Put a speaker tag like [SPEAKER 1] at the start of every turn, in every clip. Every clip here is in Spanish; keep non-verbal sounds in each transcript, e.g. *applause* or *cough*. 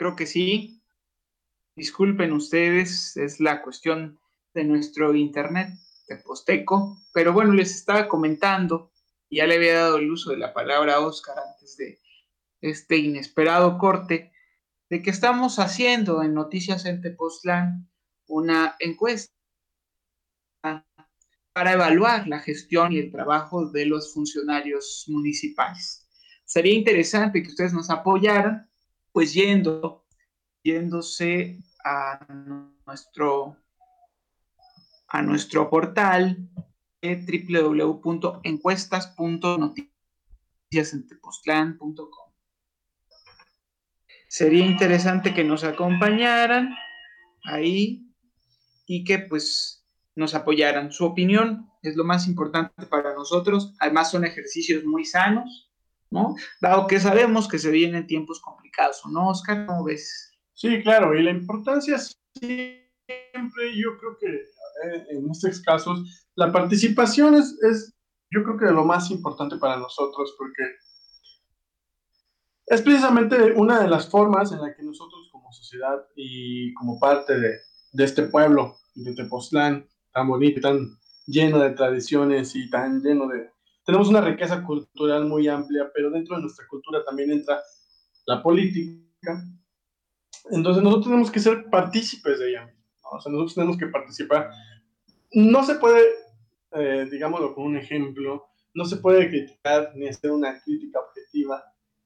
[SPEAKER 1] creo que sí. Disculpen ustedes, es la cuestión de nuestro internet de Posteco, pero bueno, les estaba comentando, ya le había dado el uso de la palabra a Oscar antes de este inesperado corte, de que estamos haciendo en Noticias en Tepoztlán una encuesta para evaluar la gestión y el trabajo de los funcionarios municipales. Sería interesante que ustedes nos apoyaran, pues yendo, yéndose a nuestro, a nuestro portal www.encuestas.noticiasentepostlan.com. Sería interesante que nos acompañaran ahí y que pues nos apoyaran. Su opinión es lo más importante para nosotros. Además son ejercicios muy sanos, ¿no? Dado que sabemos que se vienen tiempos complicados, ¿no, Oscar? ¿Cómo ves?
[SPEAKER 2] Sí, claro, y la importancia siempre, yo creo que en estos casos, la participación es, es, yo creo que lo más importante para nosotros, porque es precisamente una de las formas en la que nosotros como sociedad y como parte de, de este pueblo, de Tepoztlán, tan bonito, tan lleno de tradiciones y tan lleno de... Tenemos una riqueza cultural muy amplia, pero dentro de nuestra cultura también entra la política. Entonces nosotros tenemos que ser partícipes de ella. O sea, nosotros tenemos que participar. No se puede, eh, digámoslo con un ejemplo, no se puede criticar ni hacer una crítica objetiva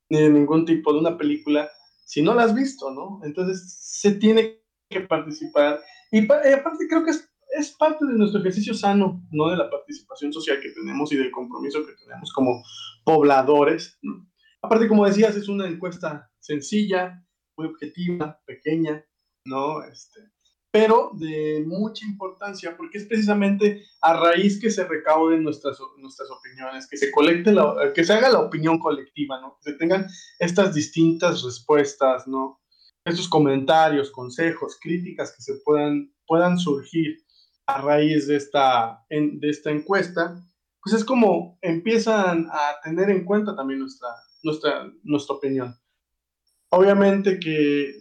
[SPEAKER 2] ni de ningún tipo de una película si no la has visto, ¿no? Entonces se tiene que participar. Y, y aparte creo que es es parte de nuestro ejercicio sano, no de la participación social que tenemos y del compromiso que tenemos como pobladores. Aparte, como decías, es una encuesta sencilla, muy objetiva, pequeña, ¿no? Este, pero de mucha importancia porque es precisamente a raíz que se recauden nuestras, nuestras opiniones, que se colecte la, que se haga la opinión colectiva, ¿no? Que se tengan estas distintas respuestas, ¿no? Estos comentarios, consejos, críticas que se puedan, puedan surgir a raíz de esta, de esta encuesta, pues es como empiezan a tener en cuenta también nuestra, nuestra, nuestra opinión. Obviamente que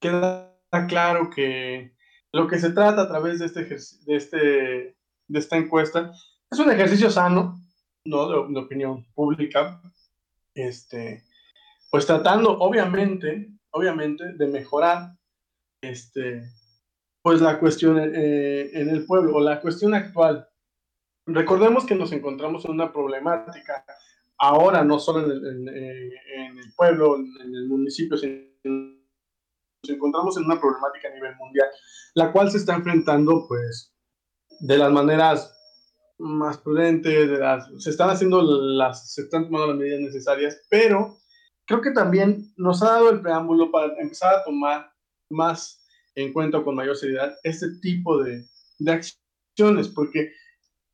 [SPEAKER 2] queda claro que lo que se trata a través de, este, de, este, de esta encuesta es un ejercicio sano, ¿no? De, de, opinión pública, este, pues tratando, obviamente, obviamente, de mejorar este, pues la cuestión eh, en el pueblo o la cuestión actual. Recordemos que nos encontramos en una problemática ahora, no solo en el, eh, en, el pueblo, en el municipio, sino nos encontramos en una problemática a nivel mundial, la cual se está enfrentando pues de las maneras más prudentes, de las, se están haciendo las, se están tomando las medidas necesarias, pero creo que también nos ha dado el preámbulo para empezar a tomar más en cuenta con mayor seriedad este tipo de, de acciones, porque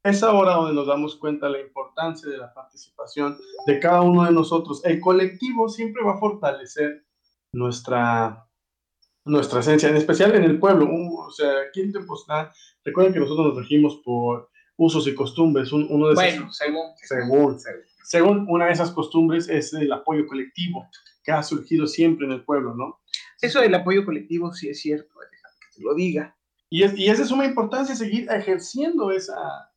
[SPEAKER 2] es ahora donde nos damos cuenta la importancia de la participación de cada uno de nosotros. El colectivo siempre va a fortalecer nuestra, nuestra esencia, en especial en el pueblo. o sea, aquí en Tepoztlán, recuerden que nosotros nos regimos por usos y costumbres. uno de
[SPEAKER 1] bueno, según,
[SPEAKER 2] según, según una de esas costumbres es el apoyo colectivo que ha surgido siempre en el pueblo, ¿no?
[SPEAKER 1] Eso del apoyo colectivo sí es cierto, que te lo diga.
[SPEAKER 2] Y es, y es de suma importancia seguir ejerciendo esa,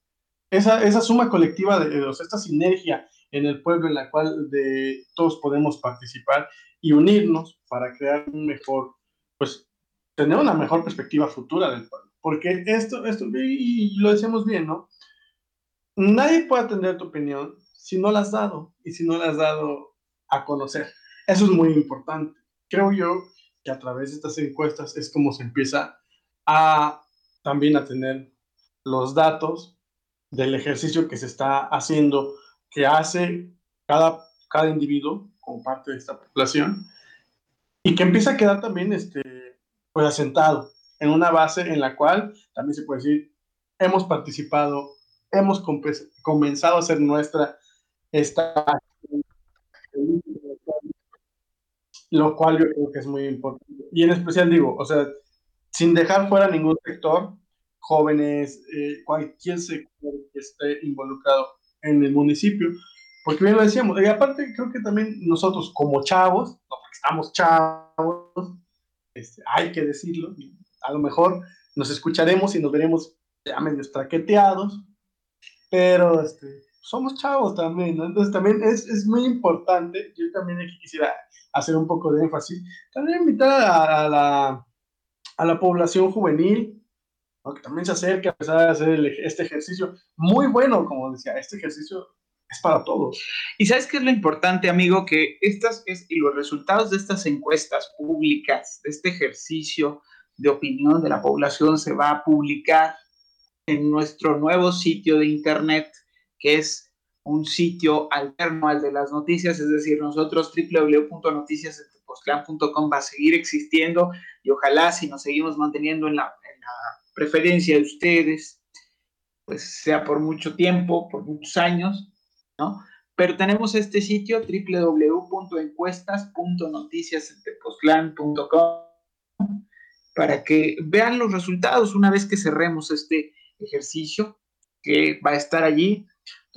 [SPEAKER 2] esa, esa suma colectiva, de, de, esta sinergia en el pueblo en la cual de, todos podemos participar y unirnos para crear un mejor, pues, tener una mejor perspectiva futura del pueblo. Porque esto, esto y, lo decíamos bien, ¿no? Nadie puede atender tu opinión si no la has dado y si no la has dado a conocer. Eso es muy importante. Creo yo que a través de estas encuestas es como se empieza a también a tener los datos del ejercicio que se está haciendo, que hace cada, cada individuo como parte de esta población, y que empieza a quedar también este, pues asentado en una base en la cual también se puede decir, hemos participado, hemos comenzado a hacer nuestra esta lo cual yo creo que es muy importante. Y en especial digo, o sea, sin dejar fuera ningún sector, jóvenes, eh, cualquier sector que esté involucrado en el municipio, porque bien lo decíamos, y aparte creo que también nosotros como chavos, porque estamos chavos, este, hay que decirlo, a lo mejor nos escucharemos y nos veremos ya medio traqueteados, pero este, somos chavos también, ¿no? Entonces también es, es, muy importante, yo también aquí quisiera hacer un poco de énfasis, también invitar a, a la, a la población juvenil, que también se acerque a empezar a hacer este ejercicio muy bueno, como decía, este ejercicio es para todos.
[SPEAKER 1] Y sabes qué es lo importante, amigo, que estas es, y los resultados de estas encuestas públicas, de este ejercicio de opinión de la población, se va a publicar en nuestro nuevo sitio de internet, que es un sitio alterno al de las noticias, es decir, nosotros www.noticiasentepoztlán.com va a seguir existiendo y ojalá si nos seguimos manteniendo en la, en la preferencia de ustedes, pues sea por mucho tiempo, por muchos años, ¿no? Pero tenemos este sitio www.encuestas.noticiasentepoztlán.com para que vean los resultados una vez que cerremos este ejercicio que va a estar allí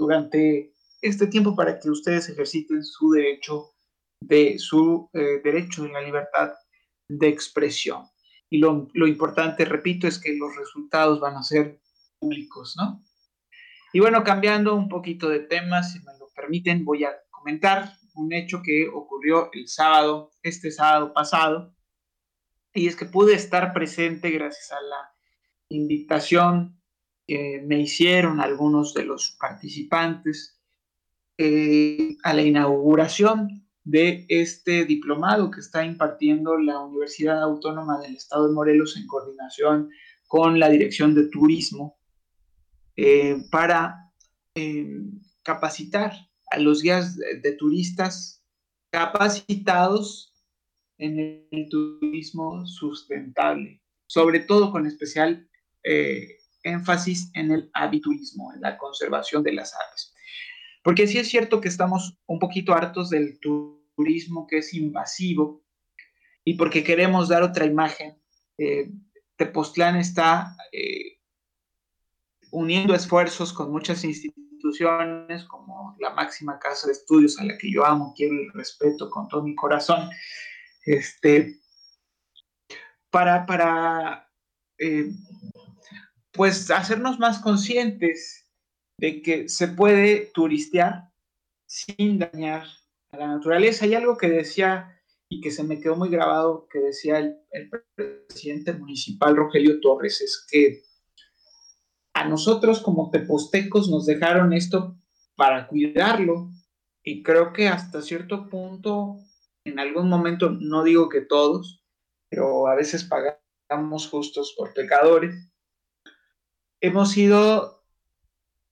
[SPEAKER 1] durante este tiempo para que ustedes ejerciten su derecho de su eh, derecho de la libertad de expresión. Y lo, lo, importante, repito, es que los resultados van a ser públicos, ¿no? Y bueno, cambiando un poquito de tema, si me lo permiten, voy a comentar un hecho que ocurrió el sábado, este sábado pasado, y es que pude estar presente gracias a la invitación me hicieron algunos de los participantes eh, a la inauguración de este diplomado que está impartiendo la Universidad Autónoma del Estado de Morelos en coordinación con la Dirección de Turismo eh, para eh, capacitar a los guías de, turistas capacitados en el turismo sustentable, sobre todo con especial énfasis en el aviturismo, en la conservación de las aves. Porque sí es cierto que estamos un poquito hartos del turismo que es invasivo y porque queremos dar otra imagen. Eh, está eh, uniendo esfuerzos con muchas instituciones como la máxima casa de estudios a la que yo amo, quiero y respeto con todo mi corazón, este, para, para eh, pues hacernos más conscientes de que se puede turistear sin dañar a la naturaleza. Hay algo que decía y que se me quedó muy grabado, que decía el, presidente municipal Rogelio Torres, es que a nosotros como tepostecos nos dejaron esto para cuidarlo y creo que hasta cierto punto, en algún momento, no digo que todos, pero a veces pagamos justos por pecadores hemos sido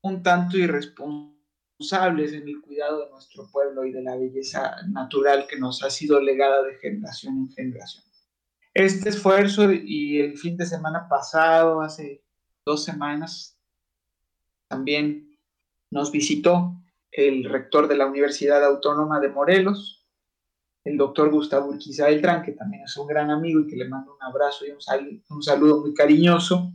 [SPEAKER 1] un tanto irresponsables en el cuidado de nuestro pueblo y de la belleza natural que nos ha sido legada de generación en generación. Este esfuerzo y el fin de semana pasado, hace dos semanas, también nos visitó el rector de la Universidad Autónoma de Morelos, el doctor Gustavo Urquiza Beltrán, que también es un gran amigo y que le mando un abrazo y un, un saludo muy cariñoso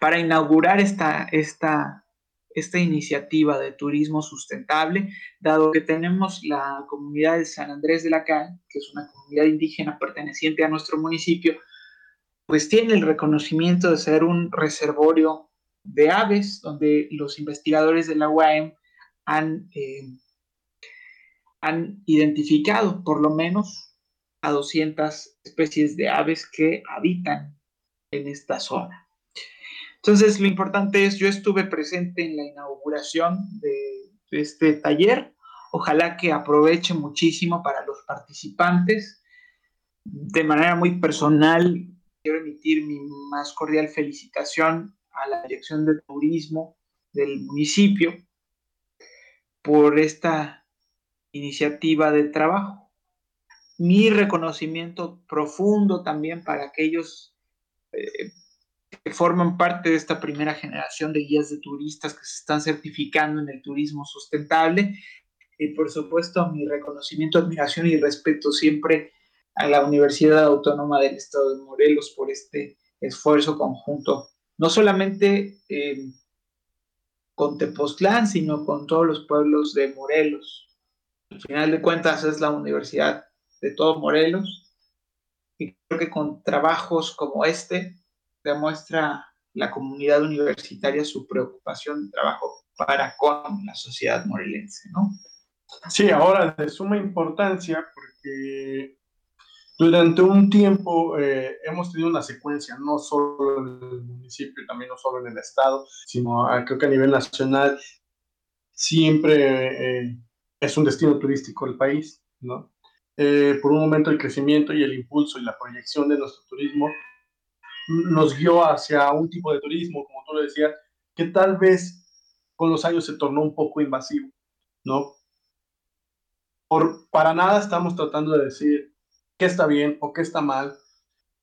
[SPEAKER 1] para inaugurar esta, esta, esta iniciativa de turismo sustentable, dado que tenemos la comunidad de San Andrés de la Cal, que es una comunidad indígena perteneciente a nuestro municipio, pues tiene el reconocimiento de ser un reservorio de aves, donde los investigadores de la UAM han, eh, han identificado por lo menos a 200 especies de aves que habitan en esta zona. Entonces, lo importante es, yo estuve presente en la inauguración de, este taller. Ojalá que aproveche muchísimo para los participantes. De manera muy personal, quiero emitir mi más cordial felicitación a la Dirección de Turismo del municipio por esta iniciativa de trabajo. Mi reconocimiento profundo también para aquellos eh, que forman parte de esta primera generación de guías de turistas que se están certificando en el turismo sustentable. Y por supuesto, mi reconocimiento, admiración y respeto siempre a la Universidad Autónoma del Estado de Morelos por este esfuerzo conjunto, no solamente eh, con Tepoztlán, sino con todos los pueblos de Morelos. Al final de cuentas es la universidad de todo Morelos Y creo que con trabajos como este demuestra la comunidad universitaria su preocupación de trabajo para con la sociedad morelense, ¿no?
[SPEAKER 2] Sí, ahora de suma importancia porque durante un tiempo eh, hemos tenido una secuencia, no solo en el municipio, también no solo en el estado, sino creo que a nivel nacional siempre eh, es un destino turístico el país, ¿no? Eh, por un momento el crecimiento y el impulso y la proyección de nuestro turismo nos guió hacia un tipo de turismo, como tú lo decías, que tal vez con los años se tornó un poco invasivo, ¿no? Por, para nada estamos tratando de decir qué está bien o qué está mal.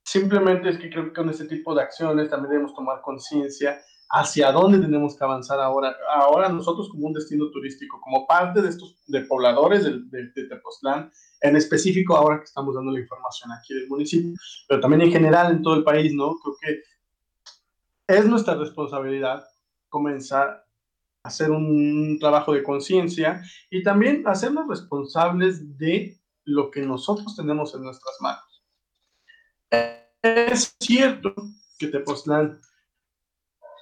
[SPEAKER 2] Simplemente es que creo que con este tipo de acciones también debemos tomar conciencia hacia dónde tenemos que avanzar ahora. Ahora nosotros como un destino turístico, como parte de estos de pobladores de, de, de Tepoztlán, en específico ahora que estamos dando la información aquí del municipio, pero también en general en todo el país, ¿no? Creo que es nuestra responsabilidad comenzar a hacer un trabajo de conciencia y también hacernos responsables de lo que nosotros tenemos en nuestras manos. Es cierto que Tepoztlán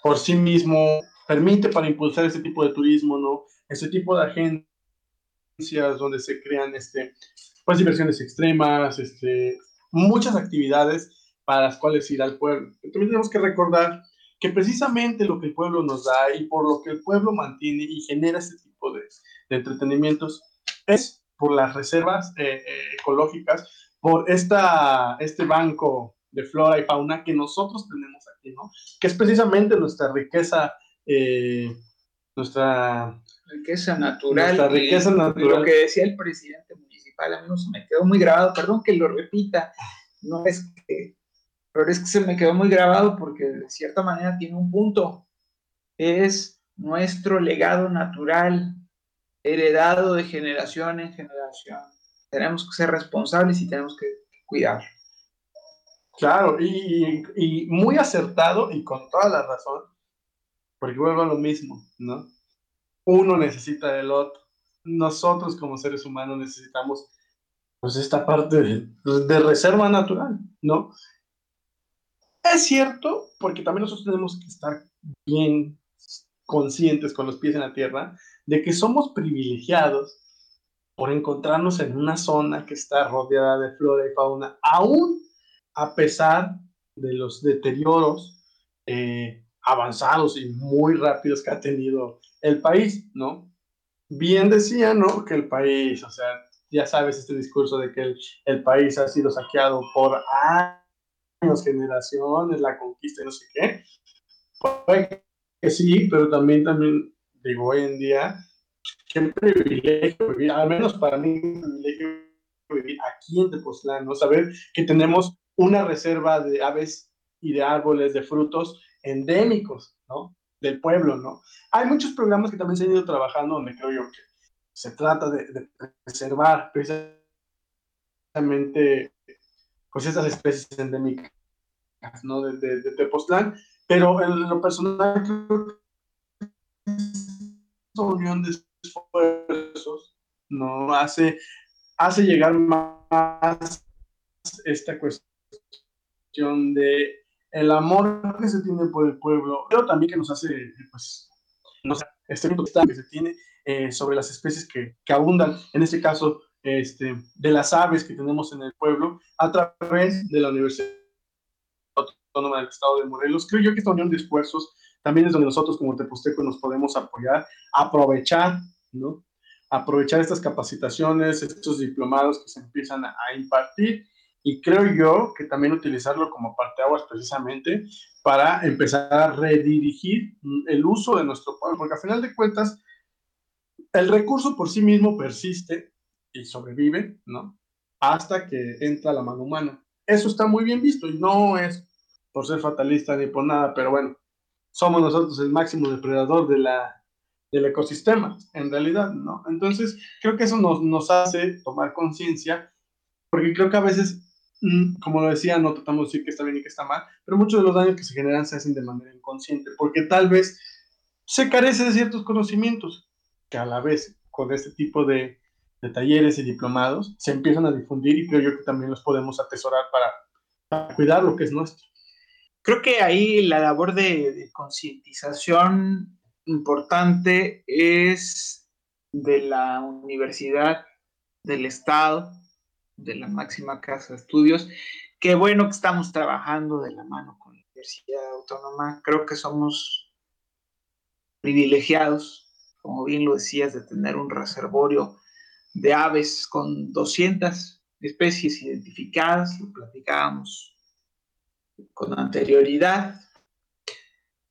[SPEAKER 2] por sí mismo permite para impulsar este tipo de turismo, ¿no? Este tipo de agencias donde se crean este, pues diversiones extremas, este, muchas actividades para las cuales ir al pueblo. También tenemos que recordar que precisamente lo que el pueblo nos da y por lo que el pueblo mantiene y genera este tipo de, de entretenimientos es por las reservas eh, eh, ecológicas, por esta, este banco de flora y fauna que nosotros tenemos aquí, ¿no? Que es precisamente nuestra riqueza, eh, nuestra
[SPEAKER 1] riqueza natural.
[SPEAKER 2] Nuestra riqueza natural.
[SPEAKER 1] Lo que decía el presidente municipal, a mí se me quedó muy grabado, perdón que lo repita, no es que, pero es que se me quedó muy grabado porque de cierta manera tiene un punto. Es nuestro legado natural, heredado de generación en generación. Tenemos que ser responsables y tenemos que cuidar.
[SPEAKER 2] Claro, y, y, muy acertado y con toda la razón, porque vuelvo a lo mismo, ¿no? Uno necesita del otro. Nosotros como seres humanos necesitamos pues esta parte de, de reserva natural, ¿no? Es cierto, porque también nosotros tenemos que estar bien conscientes con los pies en la tierra de que somos privilegiados por encontrarnos en una zona que está rodeada de flora y fauna, aún a pesar de los deterioros eh, avanzados y muy rápidos que ha tenido el país, ¿no? Bien decía, ¿no? Que el país, o sea, ya sabes este discurso de que el, el país ha sido saqueado por años, generaciones, la conquista y no sé qué. Puede que sí, pero también, también, digo, hoy en día, qué privilegio vivir, al menos para mí, privilegio vivir aquí en Tepoztlán, ¿no? Saber que tenemos una reserva de aves y de árboles, de frutos endémicos, ¿no? Del pueblo, ¿no? Hay muchos programas que también se han ido trabajando donde creo yo que se trata de, preservar precisamente pues estas especies endémicas, ¿no? De, de, de Tepoztlán, pero en lo personal creo que esta unión de esfuerzos no hace, hace llegar más esta cuestión de el amor que se tiene por el pueblo, pero también que nos hace, pues, no sé, este que se tiene eh, sobre las especies que, que, abundan, en este caso, este, de las aves que tenemos en el pueblo, a través de la Universidad Autónoma del Estado de Morelos. Creo yo que esta unión de esfuerzos también es donde nosotros como Teposteco nos podemos apoyar, aprovechar, ¿no? Aprovechar estas capacitaciones, estos diplomados que se empiezan a impartir y creo yo que también utilizarlo como parteaguas precisamente para empezar a redirigir el uso de nuestro pueblo, porque al final de cuentas el recurso por sí mismo persiste y sobrevive, ¿no? Hasta que entra la mano humana. Eso está muy bien visto y no es por ser fatalista ni por nada, pero bueno, somos nosotros el máximo depredador de la, del ecosistema, en realidad, ¿no? Entonces, creo que eso nos, nos hace tomar conciencia, porque creo que a veces como lo decía, no tratamos de decir que está bien y que está mal, pero muchos de los daños que se generan se hacen de manera inconsciente, porque tal vez se carece de ciertos conocimientos que a la vez con este tipo de, talleres y diplomados, se empiezan a difundir y creo yo que también los podemos atesorar para, para cuidar lo que es nuestro.
[SPEAKER 1] Creo que ahí la labor de, de concientización importante es de la universidad, del Estado, de la máxima casa de estudios. Qué bueno que estamos trabajando de la mano con la Universidad Autónoma. Creo que somos privilegiados, como bien lo decías, de tener un reservorio de aves con 200 especies identificadas, lo platicábamos con anterioridad.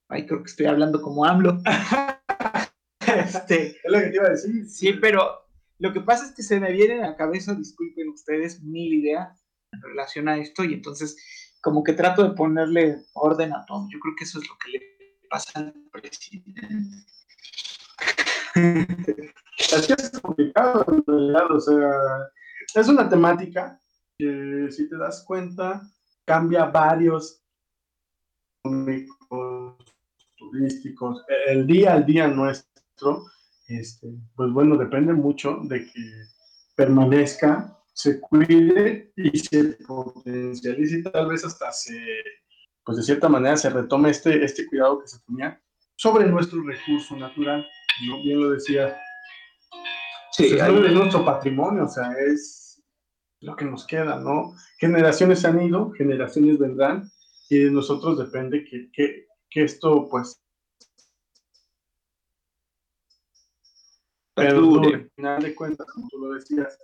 [SPEAKER 1] Ay, creo que estoy hablando como AMLO. *laughs*
[SPEAKER 2] este, es lo que te iba a decir.
[SPEAKER 1] Sí, pero lo que pasa es que se me vienen a la cabeza, disculpen ustedes, mil ideas en relación a esto y entonces como que trato de ponerle orden a todo. Yo creo que eso es lo que le pasa al presidente.
[SPEAKER 2] Así *laughs* es complicado, en realidad, o sea, es una temática que si te das cuenta cambia varios turísticos, el día al día nuestro, este, pues bueno, depende mucho de que permanezca, se cuide y se potencialice y tal vez hasta se, pues de cierta manera se retome este, este cuidado que se tenía sobre nuestro recurso natural, ¿no? Bien lo decía. Sí, es nuestro patrimonio, o sea, es lo que nos queda, ¿no? Generaciones han ido, generaciones vendrán, y de nosotros depende que, que, que esto, pues, pero al final de cuentas, como tú lo decías,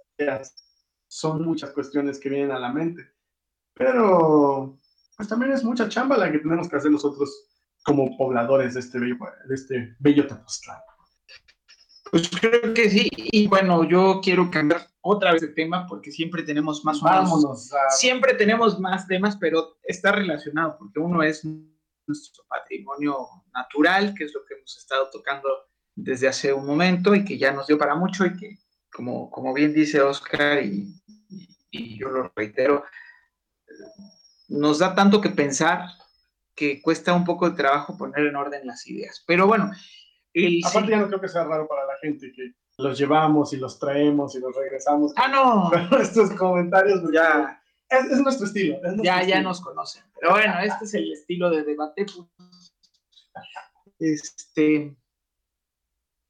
[SPEAKER 2] son muchas cuestiones que vienen a la mente. Pero, pues también es mucha chamba la que tenemos que hacer nosotros como pobladores de este bello, de este bello Tepoztlán.
[SPEAKER 1] Pues creo que sí, y bueno, yo quiero cambiar otra vez de tema porque siempre tenemos más
[SPEAKER 2] Vámonos
[SPEAKER 1] siempre tenemos más temas, pero está relacionado porque uno es nuestro patrimonio natural, que es lo que hemos estado tocando desde hace un momento y que ya nos dio para mucho y que, como, como bien dice Oscar y, y, yo lo reitero, nos da tanto que pensar que cuesta un poco de trabajo poner en orden las ideas. Pero bueno.
[SPEAKER 2] El, Aparte ya no creo que sea raro para la gente que los llevamos y los traemos y los regresamos.
[SPEAKER 1] Ah, no. *laughs*
[SPEAKER 2] Pero estos comentarios pues, ya... Es, nuestro estilo.
[SPEAKER 1] ya, ya nos conocen. Pero bueno, este es el estilo de debate. *laughs* Este,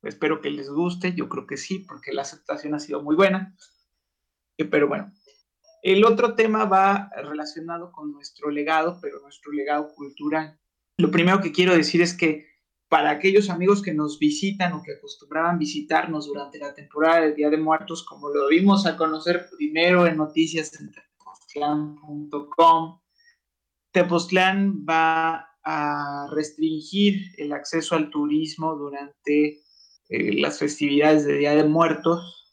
[SPEAKER 1] Espero que les guste, yo creo que sí, porque la aceptación ha sido muy buena. Eh, pero bueno, el otro tema va relacionado con nuestro legado, pero nuestro legado cultural. Lo primero que quiero decir es que para aquellos amigos que nos visitan o que acostumbraban visitarnos durante la temporada del Día de Muertos, como lo vimos a conocer primero en noticias en tepoztlán.com, Tepoztlán va a restringir el acceso al turismo durante eh, las festividades de Día de Muertos.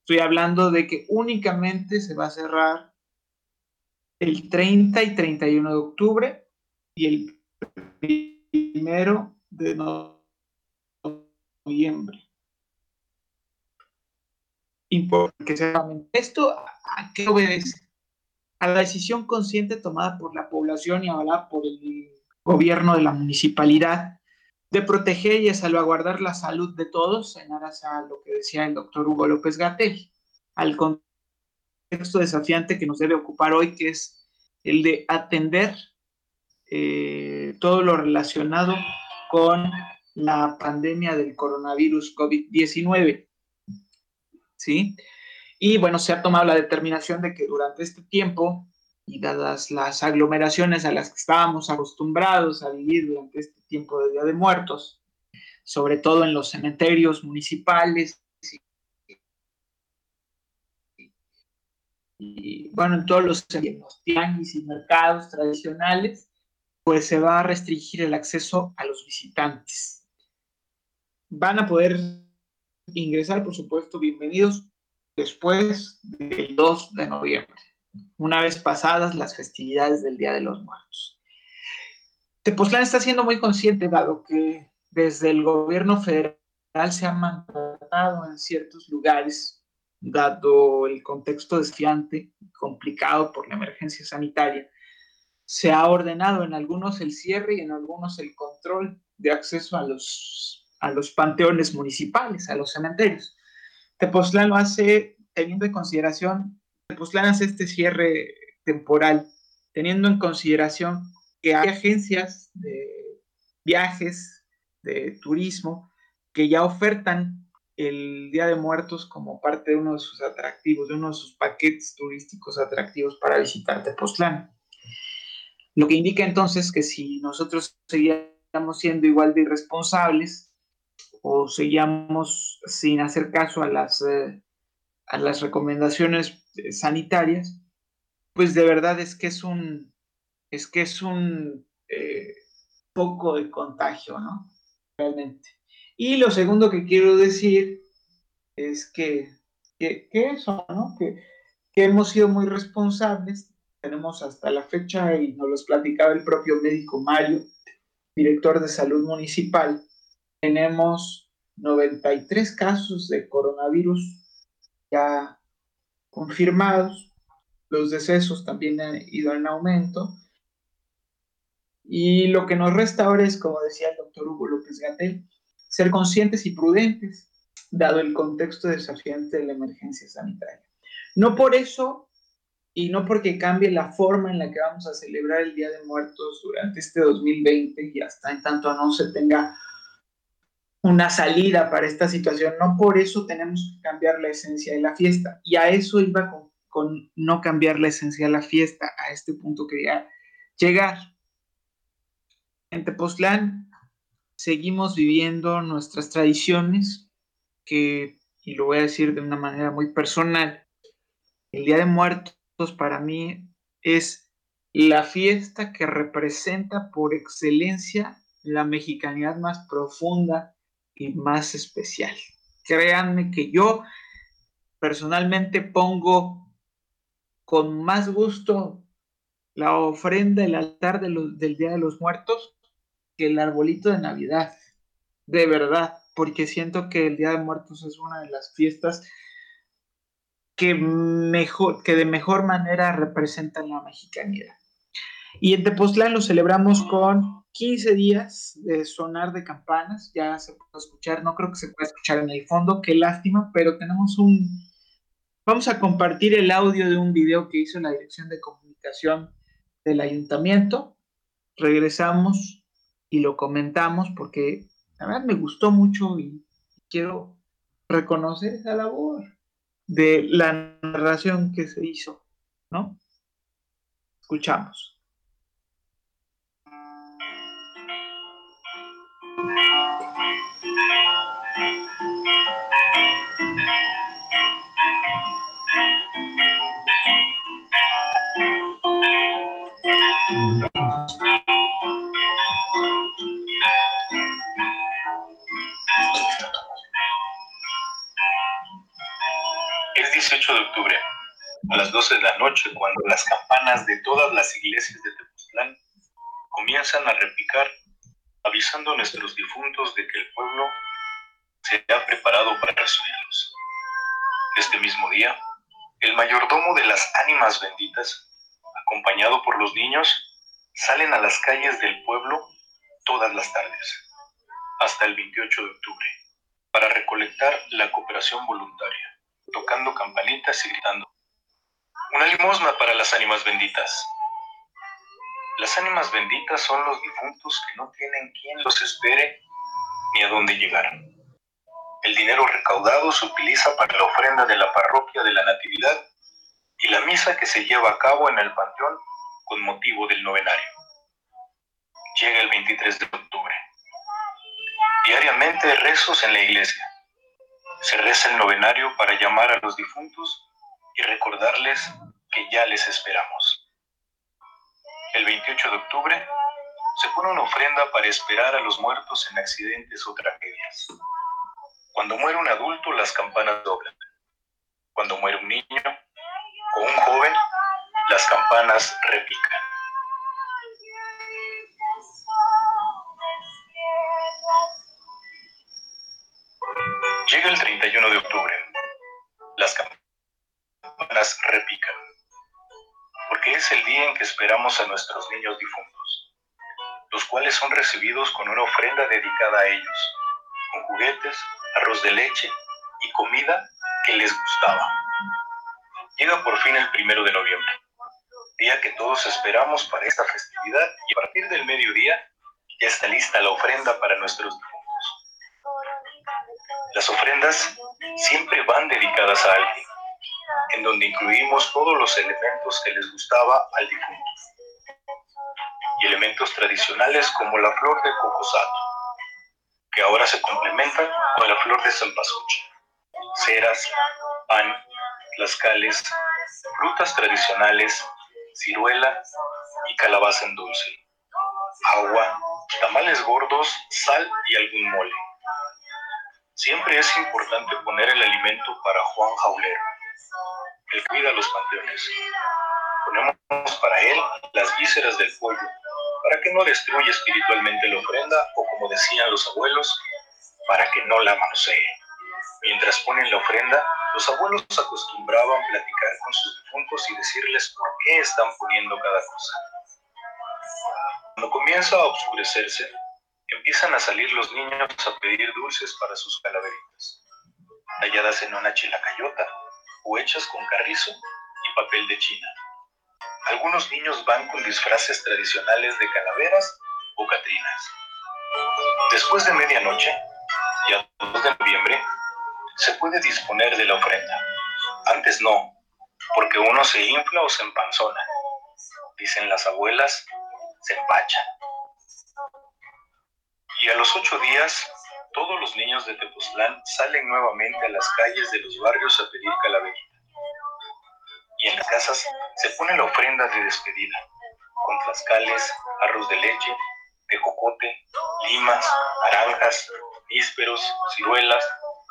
[SPEAKER 1] Estoy hablando de que únicamente se va a cerrar el 30 y 31 de octubre y el primero de noviembre. Importante esto a qué obedece? A la decisión consciente tomada por la población y avalada por el gobierno de la municipalidad de proteger y de salvaguardar la salud de todos en aras a lo que decía el doctor Hugo López Gatel, al contexto desafiante que nos debe ocupar hoy, que es el de atender eh, todo lo relacionado con la pandemia del coronavirus COVID-19. ¿Sí? Y bueno, se ha tomado la determinación de que durante este tiempo y dadas las aglomeraciones a las que estábamos acostumbrados a vivir durante este tiempo de Día de Muertos, sobre todo en los cementerios municipales y, bueno, en todos los, los tianguis y mercados tradicionales, pues se va a restringir el acceso a los visitantes. Van a poder ingresar, por supuesto, bienvenidos después del 2 de noviembre una vez pasadas las festividades del Día de los Muertos. Tepoztlán está siendo muy consciente, dado que desde el gobierno federal se ha mandatado en ciertos lugares, dado el contexto desfiante, complicado por la emergencia sanitaria, se ha ordenado en algunos el cierre y en algunos el control de acceso a los, a los panteones municipales, a los cementerios. Tepoztlán lo hace teniendo en consideración, Tepoztlán hace este cierre temporal, teniendo en consideración que hay agencias de viajes, de turismo, que ya ofertan el Día de Muertos como parte de uno de sus atractivos, de uno de sus paquetes turísticos atractivos para visitar Tepoztlán. Lo que indica entonces que si nosotros seguíamos siendo igual de irresponsables o seguíamos sin hacer caso a las, eh, a las recomendaciones eh, sanitarias, pues de verdad es que es un, es que es un eh, poco de contagio, ¿no? Realmente. Y lo segundo que quiero decir es que, que, eso, ¿no? Que, que hemos sido muy responsables tenemos hasta la fecha, y nos los platicaba el propio médico Mario, director de salud municipal, tenemos 93 casos de coronavirus ya confirmados, los decesos también han ido en aumento, y lo que nos resta ahora es, como decía el doctor Hugo López Gatel, ser conscientes y prudentes, dado el contexto desafiante de la emergencia sanitaria. No por eso y no porque cambie la forma en la que vamos a celebrar el Día de Muertos durante este 2020 y hasta en tanto no se tenga una salida para esta situación, no por eso tenemos que cambiar la esencia de la fiesta. Y a eso iba con, con no cambiar la esencia de la fiesta, a este punto quería llegar. En Tepoztlán seguimos viviendo nuestras tradiciones, que, y lo voy a decir de una manera muy personal, el Día de Muertos para mí es la fiesta que representa por excelencia la mexicanidad más profunda y más especial. Créanme que yo personalmente pongo con más gusto la ofrenda, el altar del Día de los Muertos que el arbolito de Navidad. De verdad, porque siento que el Día de Muertos es una de las fiestas que, mejor, que de mejor manera representan la mexicanidad. Y en Tepoztlán lo celebramos con 15 días de sonar de campanas, ya se puede escuchar, no creo que se pueda escuchar en el fondo, qué lástima, pero tenemos un... Vamos a compartir el audio de un video que hizo la Dirección de Comunicación del Ayuntamiento. Regresamos y lo comentamos porque la verdad me gustó mucho y quiero reconocer esa labor de la narración que se hizo, ¿no? Escuchamos.
[SPEAKER 3] De octubre, a las 12 de la noche, cuando las campanas de todas las iglesias de Tepoztlán comienzan a repicar, avisando a nuestros difuntos de que el pueblo se ha preparado para recibirlos. Este mismo día, el mayordomo de las ánimas benditas, acompañado por los niños, salen a las calles del pueblo todas las tardes, hasta el 28 de octubre, para recolectar la cooperación voluntaria tocando campanitas y gritando. Una limosna para las ánimas benditas. Las ánimas benditas son los difuntos que no tienen quien los espere ni a dónde llegar. El dinero recaudado se utiliza para la ofrenda de la parroquia de la Natividad y la misa que se lleva a cabo en el panteón con motivo del novenario. Llega el 23 de octubre. Diariamente rezos en la iglesia se reza el novenario para llamar a los difuntos y recordarles que ya les esperamos. El 28 de octubre se pone una ofrenda para esperar a los muertos en accidentes o tragedias. Cuando muere un adulto, las campanas doblan. Cuando muere un niño o un joven, las campanas repican. Llega el 31 de octubre. Las campanas repican, porque es el día en que esperamos a nuestros niños difuntos, los cuales son recibidos con una ofrenda dedicada a ellos, con juguetes, arroz de leche y comida que les gustaba. Llega por fin el primero de noviembre, día que todos esperamos para esta festividad y a partir del mediodía ya está lista la ofrenda para nuestros difuntos. Las ofrendas siempre van dedicadas a alguien, en donde incluimos todos los elementos que les gustaba al difunto. Y elementos tradicionales como la flor de cocosato, que ahora se complementan con la flor de zampasuche, ceras, pan, tlascales, frutas tradicionales, ciruela y calabaza en dulce, agua, tamales gordos, sal y algún mole. Siempre es importante poner el alimento para Juan Jaulero. Él cuida los panteones. Ponemos para él las vísceras del pollo, para que no destruya espiritualmente la ofrenda o como decían los abuelos, para que no la manosee. Mientras ponen la ofrenda, los abuelos acostumbraban platicar con sus difuntos y decirles por qué están poniendo cada cosa. Cuando comienza a oscurecerse, empiezan a salir los niños a pedir dulces para sus calaveritas, talladas en una chilacayota o hechas con carrizo y papel de china. Algunos niños van con disfraces tradicionales de calaveras o catrinas. Después de medianoche, ya 2 de noviembre, se puede disponer de la ofrenda. Antes no, porque uno se infla o se empanzona. Dicen las abuelas, se empacha. Y a los ocho días, todos los niños de Tepoztlán salen nuevamente a las calles de los barrios a pedir calaverita. Y en las casas se pone la ofrenda de despedida, con tlascales, arroz de leche, tejocote, limas, naranjas, nísperos, ciruelas,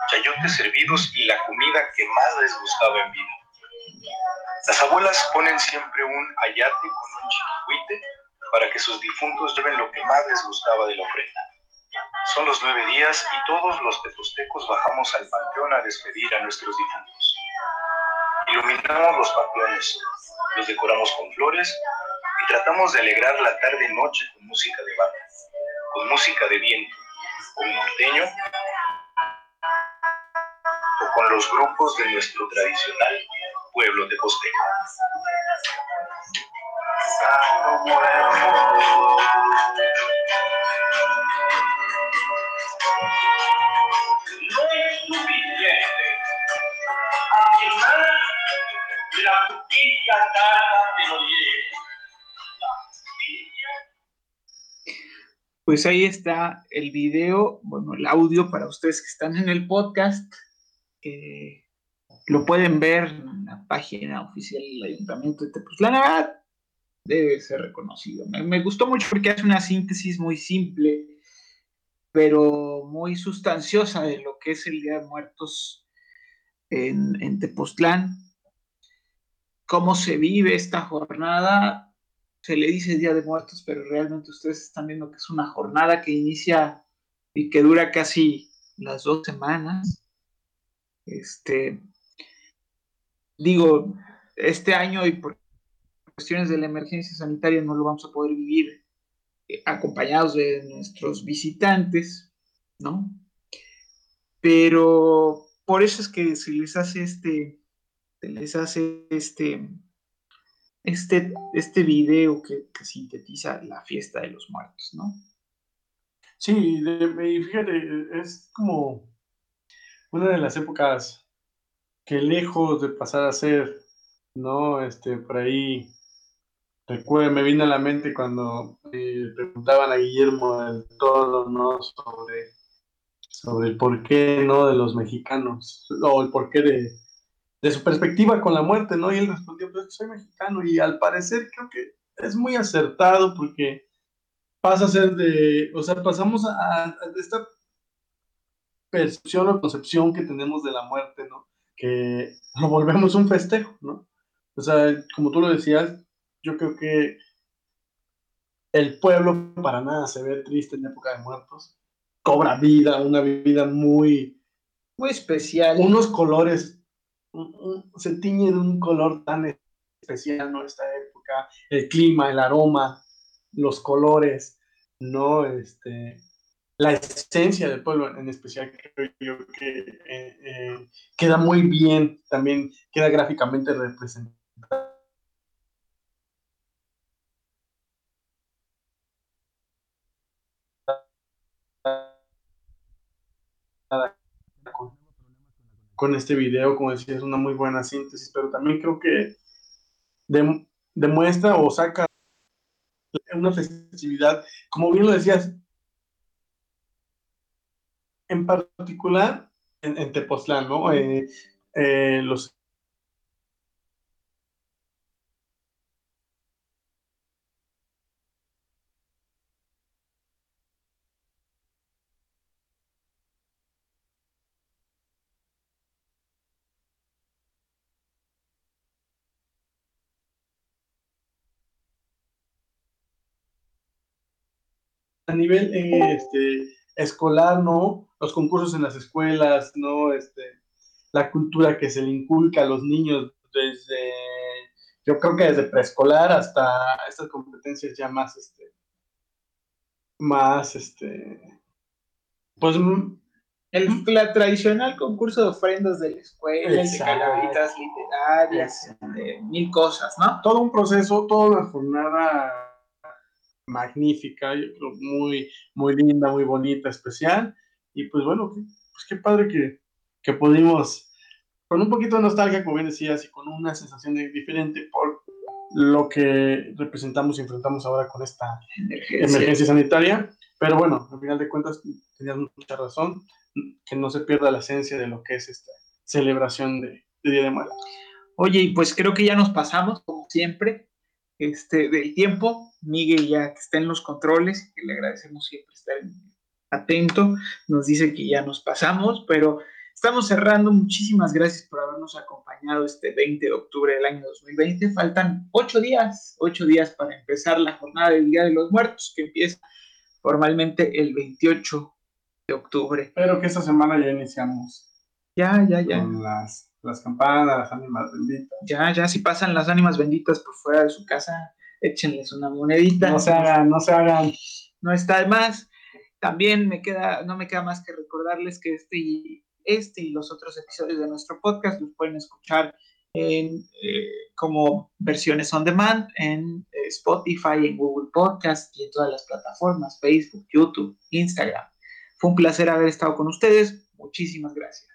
[SPEAKER 3] chayotes servidos y la comida que más les gustaba en vida. Las abuelas ponen siempre un ayate con un chiquihuite para que sus difuntos lleven lo que más les gustaba de la ofrenda. Son los nueve días y todos los tepostecos bajamos al panteón a despedir a nuestros difuntos. Iluminamos los panteones, los decoramos con flores y tratamos de alegrar la tarde-noche con música de banda, con música de viento, con norteño o con los grupos de nuestro tradicional pueblo de Posteco.
[SPEAKER 1] Pues ahí está el video, bueno, el audio para ustedes que están en el podcast. lo pueden ver en la página oficial del Ayuntamiento de Tepoztlán. debe ser reconocido. Me, gustó mucho porque hace una síntesis muy simple, pero muy sustanciosa de lo que es el Día de Muertos en, en Tepoztlán. Cómo se vive esta jornada se le dice Día de Muertos, pero realmente ustedes están viendo que es una jornada que inicia y que dura casi las dos semanas. Este, digo, este año y por cuestiones de la emergencia sanitaria no lo vamos a poder vivir eh, acompañados de nuestros visitantes, ¿no? Pero por eso es que se les hace este, les hace este, este, este video que, sintetiza la fiesta de los muertos, ¿no?
[SPEAKER 2] Sí, y fíjate, es como una de las épocas que lejos de pasar a ser, ¿no? Este, por ahí, recuerdo, me vino a la mente cuando eh, preguntaban a Guillermo del Todo, ¿no? Sobre, sobre el porqué, ¿no? De los mexicanos, o el porqué de, de su perspectiva con la muerte, ¿no? Y él respondió, pues soy mexicano y al parecer creo que es muy acertado porque pasa a ser de, o sea, pasamos a, esta percepción o concepción que tenemos de la muerte, ¿no? Que lo volvemos un festejo, ¿no? O sea, como tú lo decías, yo creo que el pueblo para nada se ve triste en época de muertos, cobra vida, una vida muy,
[SPEAKER 1] muy especial.
[SPEAKER 2] Unos colores se tiñe de un color tan especial, ¿no? Esta época, el clima, el aroma, los colores, ¿no? Este, la esencia del pueblo en especial, creo yo que eh, eh, queda muy bien, también queda gráficamente representado. Con, este video, como decía, es una muy buena síntesis, pero también creo que demuestra o saca una festividad, como bien lo decías, en particular en, en Tepoztlán, ¿no? Eh, eh, los a nivel eh, este, escolar, ¿no? Los concursos en las escuelas, ¿no? Este, la cultura que se le inculca a los niños desde, yo creo que desde preescolar hasta estas competencias ya más, este, más, este, pues...
[SPEAKER 1] El, la tradicional concurso de ofrendas de la escuela, de calaveritas literarias, de mil cosas, ¿no?
[SPEAKER 2] Todo un proceso, toda una jornada magnífica, yo creo muy, muy linda, muy bonita, especial. Y pues bueno, pues qué padre que, que pudimos, con un poquito de nostalgia, como bien decías, y con una sensación diferente por lo que representamos y enfrentamos ahora con esta emergencia. sanitaria. Pero bueno, al final de cuentas, tenías mucha razón, que no se pierda la esencia de lo que es esta celebración de, de Día de Muertos.
[SPEAKER 1] Oye, y pues creo que ya nos pasamos, como siempre este, del tiempo. Miguel ya que está en los controles, que le agradecemos siempre estar atento, nos dice que ya nos pasamos, pero estamos cerrando. Muchísimas gracias por habernos acompañado este 20 de octubre del año 2020. Faltan ocho días, ocho días para empezar la jornada del Día de los Muertos, que empieza formalmente el 28 de octubre.
[SPEAKER 2] Pero que esta semana ya iniciamos.
[SPEAKER 1] Ya, ya, ya.
[SPEAKER 2] Con las las campanas, las ánimas benditas.
[SPEAKER 1] Ya, ya, si pasan las ánimas benditas por fuera de su casa, échenles una monedita.
[SPEAKER 2] No se hagan, no se hagan.
[SPEAKER 1] No está de más. También me queda, no me queda más que recordarles que este y, este y los otros episodios de nuestro podcast los pueden escuchar en, eh, como versiones on demand en eh, Spotify, en Google Podcast y en todas las plataformas, Facebook, YouTube, Instagram. Fue un placer haber estado con ustedes. Muchísimas gracias.